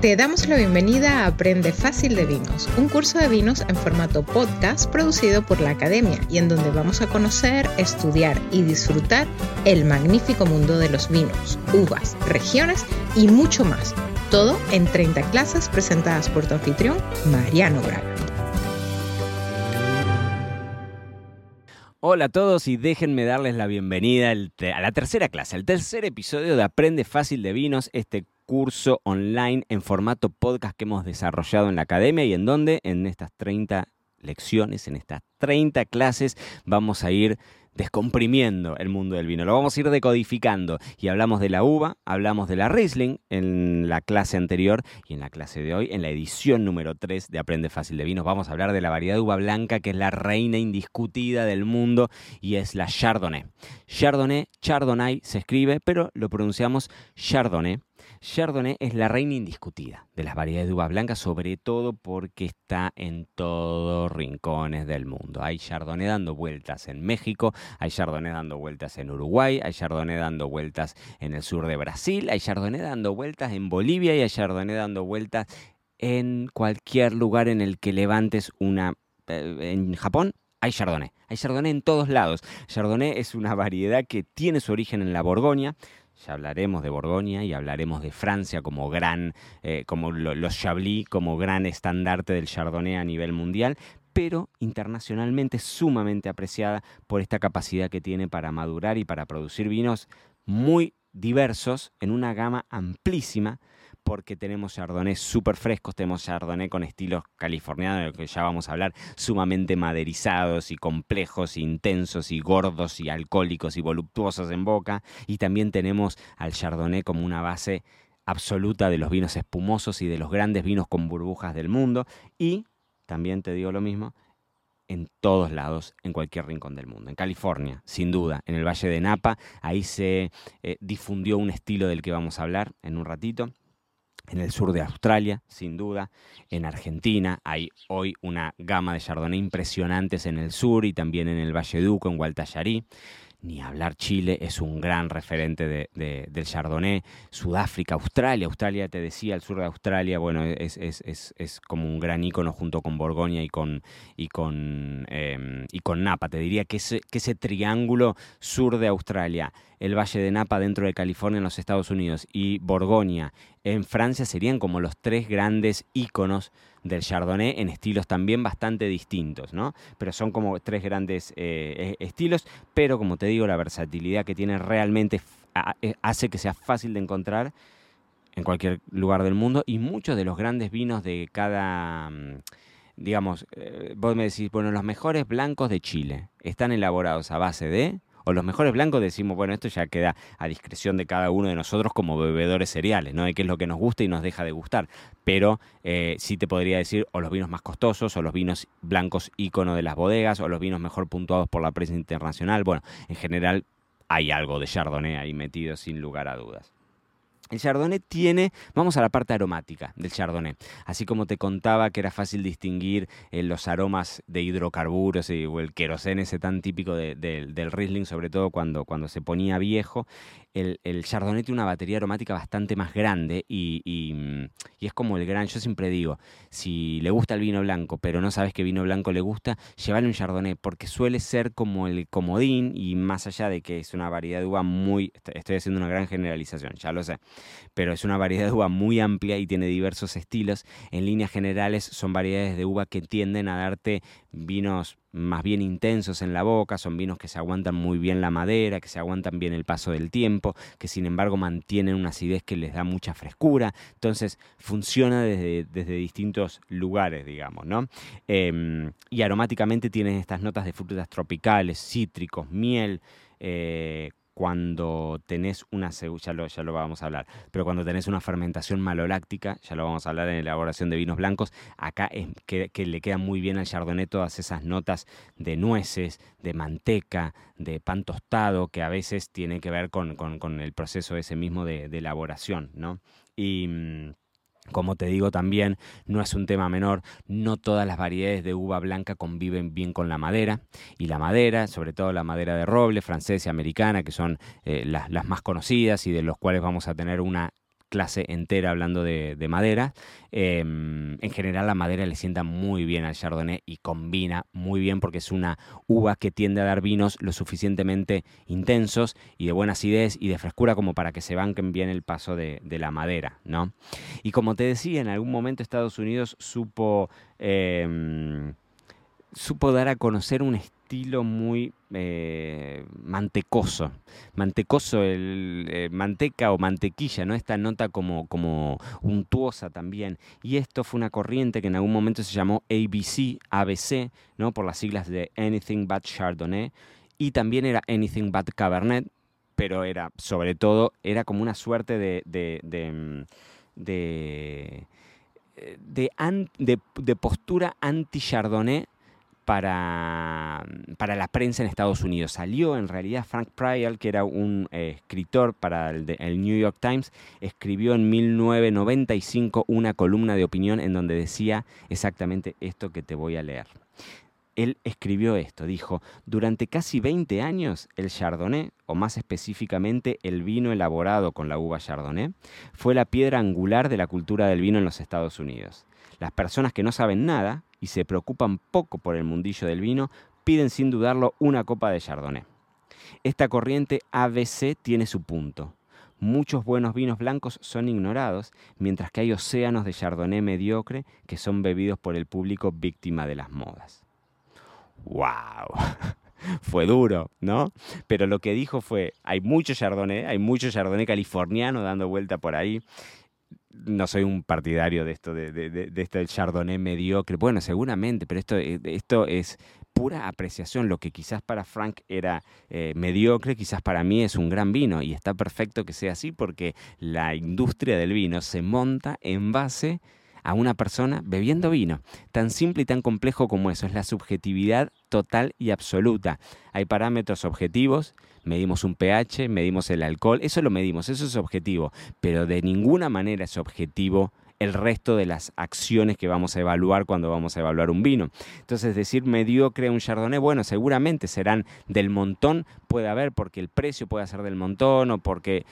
Te damos la bienvenida a Aprende Fácil de Vinos, un curso de vinos en formato podcast producido por la Academia y en donde vamos a conocer, estudiar y disfrutar el magnífico mundo de los vinos, uvas, regiones y mucho más. Todo en 30 clases presentadas por tu anfitrión, Mariano Braga. Hola a todos y déjenme darles la bienvenida a la tercera clase, al tercer episodio de Aprende Fácil de Vinos, este curso online en formato podcast que hemos desarrollado en la academia y en donde en estas 30 lecciones, en estas 30 clases, vamos a ir descomprimiendo el mundo del vino. Lo vamos a ir decodificando y hablamos de la uva, hablamos de la Riesling en la clase anterior y en la clase de hoy, en la edición número 3 de Aprende Fácil de Vinos, vamos a hablar de la variedad de uva blanca que es la reina indiscutida del mundo y es la Chardonnay. Chardonnay, Chardonnay se escribe, pero lo pronunciamos Chardonnay Chardonnay es la reina indiscutida de las variedades de uva blanca, sobre todo porque está en todos rincones del mundo. Hay Chardonnay dando vueltas en México, hay Chardonnay dando vueltas en Uruguay, hay Chardonnay dando vueltas en el sur de Brasil, hay Chardonnay dando vueltas en Bolivia y hay Chardonnay dando vueltas en cualquier lugar en el que levantes una... Eh, en Japón hay Chardonnay. Hay Chardonnay en todos lados. Chardonnay es una variedad que tiene su origen en la Borgoña, ya hablaremos de Borgoña y hablaremos de Francia como gran, eh, como los Chablis, como gran estandarte del Chardonnay a nivel mundial, pero internacionalmente sumamente apreciada por esta capacidad que tiene para madurar y para producir vinos muy diversos en una gama amplísima porque tenemos chardonnay súper frescos, tenemos chardonnay con estilos californianos, de lo que ya vamos a hablar, sumamente maderizados y complejos, intensos y gordos y alcohólicos y voluptuosos en boca. Y también tenemos al chardonnay como una base absoluta de los vinos espumosos y de los grandes vinos con burbujas del mundo. Y también te digo lo mismo, en todos lados, en cualquier rincón del mundo. En California, sin duda, en el Valle de Napa, ahí se eh, difundió un estilo del que vamos a hablar en un ratito en el sur de Australia, sin duda, en Argentina hay hoy una gama de Chardonnay impresionantes en el sur y también en el Valle Duco, en Gualtallarí. Ni hablar Chile, es un gran referente de, del Chardonnay, Sudáfrica, Australia, Australia te decía, el sur de Australia, bueno, es, es, es, es como un gran ícono junto con Borgoña y con, y con, em, y con Napa, te diría que ese, que ese triángulo sur de Australia, el Valle de Napa dentro de California en los Estados Unidos y Borgoña en Francia serían como los tres grandes íconos del Chardonnay en estilos también bastante distintos, ¿no? Pero son como tres grandes eh, e, estilos, pero como te digo, la versatilidad que tiene realmente eh, hace que sea fácil de encontrar en cualquier lugar del mundo y muchos de los grandes vinos de cada mm, digamos, eh, vos me decís, bueno, los mejores blancos de Chile están elaborados a base de o los mejores blancos decimos, bueno, esto ya queda a discreción de cada uno de nosotros como bebedores cereales, ¿no? De qué es lo que nos gusta y nos deja de gustar. Pero eh, sí te podría decir, o los vinos más costosos, o los vinos blancos ícono de las bodegas, o los vinos mejor puntuados por la prensa internacional. Bueno, en general hay algo de Chardonnay ahí metido sin lugar a dudas. El Chardonnay tiene, vamos a la parte aromática del Chardonnay. Así como te contaba que era fácil distinguir eh, los aromas de hidrocarburos o el queroseno ese tan típico del Riesling, sobre todo cuando, cuando se ponía viejo, el, el, Chardonnay tiene una batería aromática bastante más grande y, y, es como el gran, yo siempre digo, si le gusta el vino blanco pero no sabes qué vino blanco le gusta, llévale un Chardonnay porque suele ser como el comodín y más allá de que es una variedad de uva muy, estoy haciendo una gran generalización, ya lo sé, pero es una variedad de uva muy amplia y tiene diversos estilos. En líneas generales son variedades de uva que tienden a darte vinos más bien intensos en la boca, son vinos que se aguantan muy bien la madera, que se aguantan bien el paso del tiempo, que sin embargo mantienen una acidez que les da mucha frescura, entonces funciona desde, desde distintos lugares, digamos, ¿no? Em, y aromáticamente tienen estas notas de frutas tropicales, cítricos, miel, eh, cuando tenés una ya lo, ya lo vamos a hablar, pero cuando tenés una fermentación maloláctica, ya lo vamos a hablar en la elaboración de vinos blancos, acá que, le queda muy bien al chardonnay todas esas notas de nueces, de manteca, de pan tostado, que a veces tiene que ver con, el proceso ese mismo de, de elaboración, ¿no? Y mm, como te digo también, no es un tema menor, no todas las variedades de uva blanca conviven bien con la madera y la madera, sobre todo la madera de roble, francesa y americana, que son eh, las, más conocidas y de los cuales vamos a tener una clase entera hablando de, madera. Em, en general la madera le sienta muy bien al Chardonnay y combina muy bien porque es una uva que tiende a dar vinos lo suficientemente intensos y de buena acidez y de frescura como para que se banquen bien el paso de, la madera, ¿no? Y como te decía, en algún momento Estados Unidos supo, em, supo dar a conocer un estilo muy eh, mantecoso. Mantecoso, el, eh, manteca o mantequilla, ¿no? Esta nota como, como untuosa también. Y esto fue una corriente que en algún momento se llamó ABC, ABC, ¿no? Por las siglas de Anything But Chardonnay. Y también era Anything But Cabernet, pero era, sobre todo, era como una suerte de, de, de, mm, de de, postura anti-chardonnay para, para, la prensa en Estados Unidos. Salió en realidad Frank Pryor, que era un eh, escritor para el, el, New York Times, escribió en 1995 una columna de opinión en donde decía exactamente esto que te voy a leer. Él escribió esto, dijo, durante casi 20 años el Chardonnay, o más específicamente el vino elaborado con la uva Chardonnay, fue la piedra angular de la cultura del vino en los Estados Unidos. Las personas que no saben nada y se preocupan poco por el mundillo del vino piden sin dudarlo una copa de Chardonnay. Esta corriente ABC tiene su punto. Muchos buenos vinos blancos son ignorados, mientras que hay océanos de Chardonnay mediocre que son bebidos por el público víctima de las modas. ¡Wow! fue duro, ¿no? Pero lo que dijo fue, hay mucho Chardonnay, hay mucho Chardonnay californiano dando vuelta por ahí, no soy un partidario de esto, de, de, esto del Chardonnay mediocre. Bueno, seguramente, pero esto, eh, esto es pura apreciación. Lo que quizás para Frank era eh, mediocre, quizás para mí es un gran vino. Y está perfecto que sea así porque la industria del vino se monta en base una persona bebiendo vino. Tan simple y tan complejo como eso. Es la subjetividad total y absoluta. Hay parámetros objetivos, medimos un pH, medimos el alcohol, eso lo medimos, eso es objetivo, pero de ninguna manera es objetivo el resto de las acciones que vamos a evaluar cuando vamos a evaluar un vino. Entonces, decir mediocre un chardonnay, bueno, seguramente serán del montón, puede haber porque el precio puede ser del montón o porque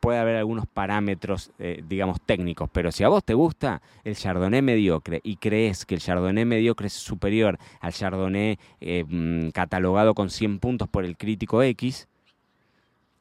puede haber algunos parámetros, eh, digamos, técnicos, pero si a vos te gusta el chardonnay mediocre y crees que el chardonnay mediocre es superior al chardonnay eh, mm, catalogado con 100 puntos por el crítico X,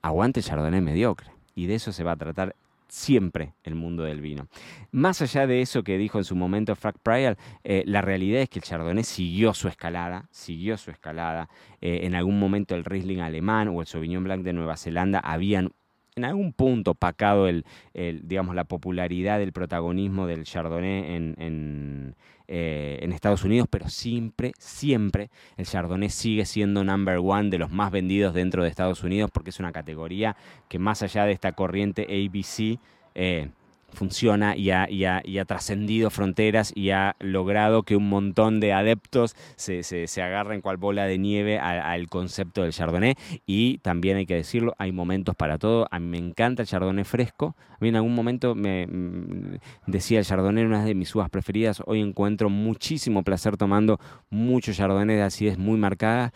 aguante el chardonnay mediocre. Y de eso se va a tratar siempre el mundo del vino. Más allá de eso que dijo en su momento Frank Pryor, eh, la realidad es que el Chardonnay siguió su escalada, siguió su escalada. Eh, en algún momento el Riesling alemán o el Sauvignon Blanc de Nueva Zelanda habían en algún punto opacado el, digamos, la popularidad del protagonismo del Chardonnay en, eh, en, Estados Unidos, pero siempre, siempre el Chardonnay sigue siendo number one de los más vendidos dentro de Estados Unidos porque es una categoría que más allá de esta corriente ABC, eh, funciona y ha, trascendido fronteras y ha logrado que un montón de adeptos se, agarren cual bola de nieve al concepto del Chardonnay. Y también hay que decirlo, hay momentos para todo. A mí me encanta el Chardonnay fresco. A mí en algún momento me mm, decía el Chardonnay una de mis uvas preferidas. Hoy encuentro muchísimo placer tomando mucho Chardonnay de acidez muy marcada.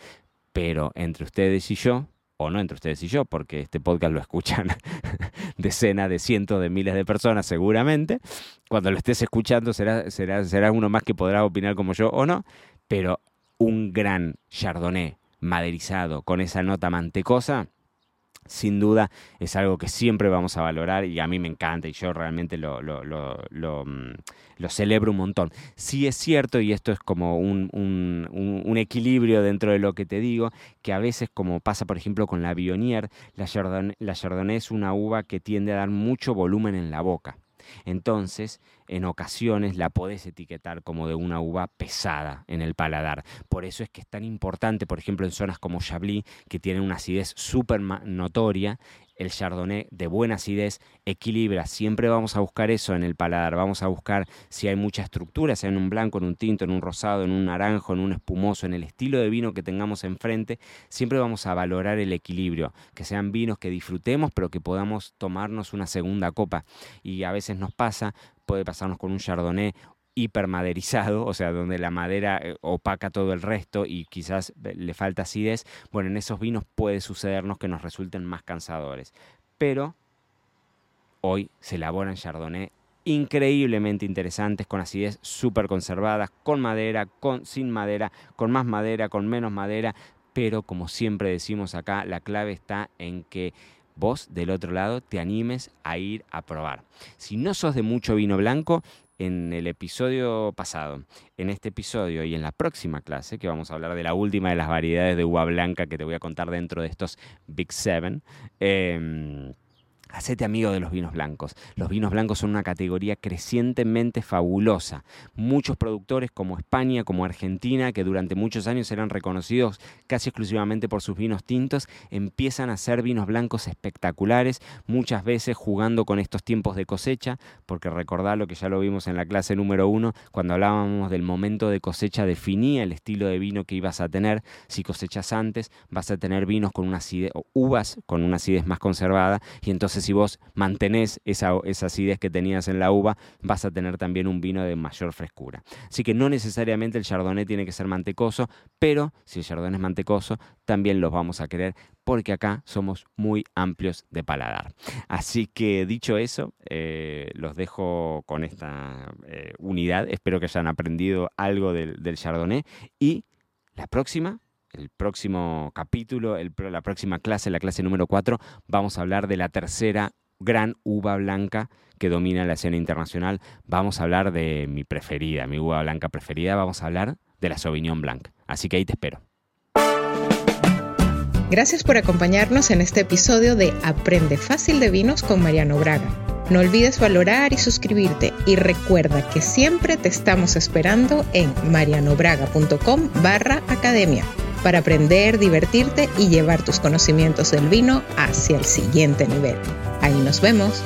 Pero entre ustedes y yo, o no entre ustedes y yo, porque este podcast lo escuchan decenas de cientos de miles de personas seguramente. Cuando lo estés escuchando será, será, será uno más que podrá opinar como yo o no, pero un gran chardonnay maderizado con esa nota mantecosa sin duda es algo que siempre vamos a valorar y a mí me encanta y yo realmente lo, lo, mm, celebro un montón. Sí es cierto, y esto es como un, un, equilibrio dentro de lo que te digo, que a veces como pasa por ejemplo con la Bionier, la Chardonnay, la Chardonnay es una uva que tiende a dar mucho volumen en la boca. Entonces, en ocasiones la podés etiquetar como de una uva pesada en el paladar. Por eso es que es tan importante, por ejemplo, en zonas como Chablis, que tienen una acidez súper notoria, el chardonnay de buena acidez equilibra. Siempre vamos a buscar eso en el paladar. Vamos a buscar si hay mucha estructura, sea en un blanco, en un tinto, en un rosado, en un naranjo, en un espumoso, en el estilo de vino que tengamos enfrente. Siempre vamos a valorar el equilibrio. Que sean vinos que disfrutemos, pero que podamos tomarnos una segunda copa. Y a veces nos pasa, puede pasarnos con un chardonnay hipermaderizado, o sea, donde la madera eh, opaca todo el resto y quizás eh, le falta acidez, bueno, en esos vinos puede sucedernos que nos resulten más cansadores. Pero hoy se elaboran Chardonnay increíblemente interesantes, con acidez súper conservadas, con madera, con, sin madera, con más madera, con menos madera, pero como siempre decimos acá, la clave está en que vos del otro lado te animes a ir a probar. Si no sos de mucho vino blanco, en el episodio pasado, en este episodio y en la próxima clase, que vamos a hablar de la última de las variedades de uva blanca que te voy a contar dentro de estos Big Seven, eh, Hacete amigo de los vinos blancos. Los vinos blancos son una categoría crecientemente fabulosa. Muchos productores como España, como Argentina, que durante muchos años eran reconocidos casi exclusivamente por sus vinos tintos, empiezan a hacer vinos blancos espectaculares, muchas veces jugando con estos tiempos de cosecha, porque recordá lo que ya lo vimos en la clase número uno, cuando hablábamos del momento de cosecha, definía el estilo de vino que ibas a tener. Si cosechas antes, vas a tener vinos con una acidez, o uvas con una acidez más conservada, y entonces si vos mantenés esa, esa acidez que tenías en la uva, vas a tener también un vino de mayor frescura. Así que no necesariamente el chardonnay tiene que ser mantecoso, pero si el chardonnay es mantecoso, también los vamos a querer porque acá somos muy amplios de paladar. Así que dicho eso, eh, los dejo con esta eh, unidad. Espero que hayan aprendido algo del, del chardonnay y la próxima el próximo capítulo, la próxima clase, la clase número 4, vamos a hablar de la tercera gran uva blanca que domina la escena internacional. Vamos a hablar de mi preferida, mi uva blanca preferida. Vamos a hablar de la Sauvignon Blanc. Así que ahí te espero. Gracias por acompañarnos en este episodio de Aprende Fácil de Vinos con Mariano Braga. No olvides valorar y suscribirte y recuerda que siempre te estamos esperando en marianobraga.com barra academia para aprender, divertirte y llevar tus conocimientos del vino hacia el siguiente nivel. Ahí nos vemos.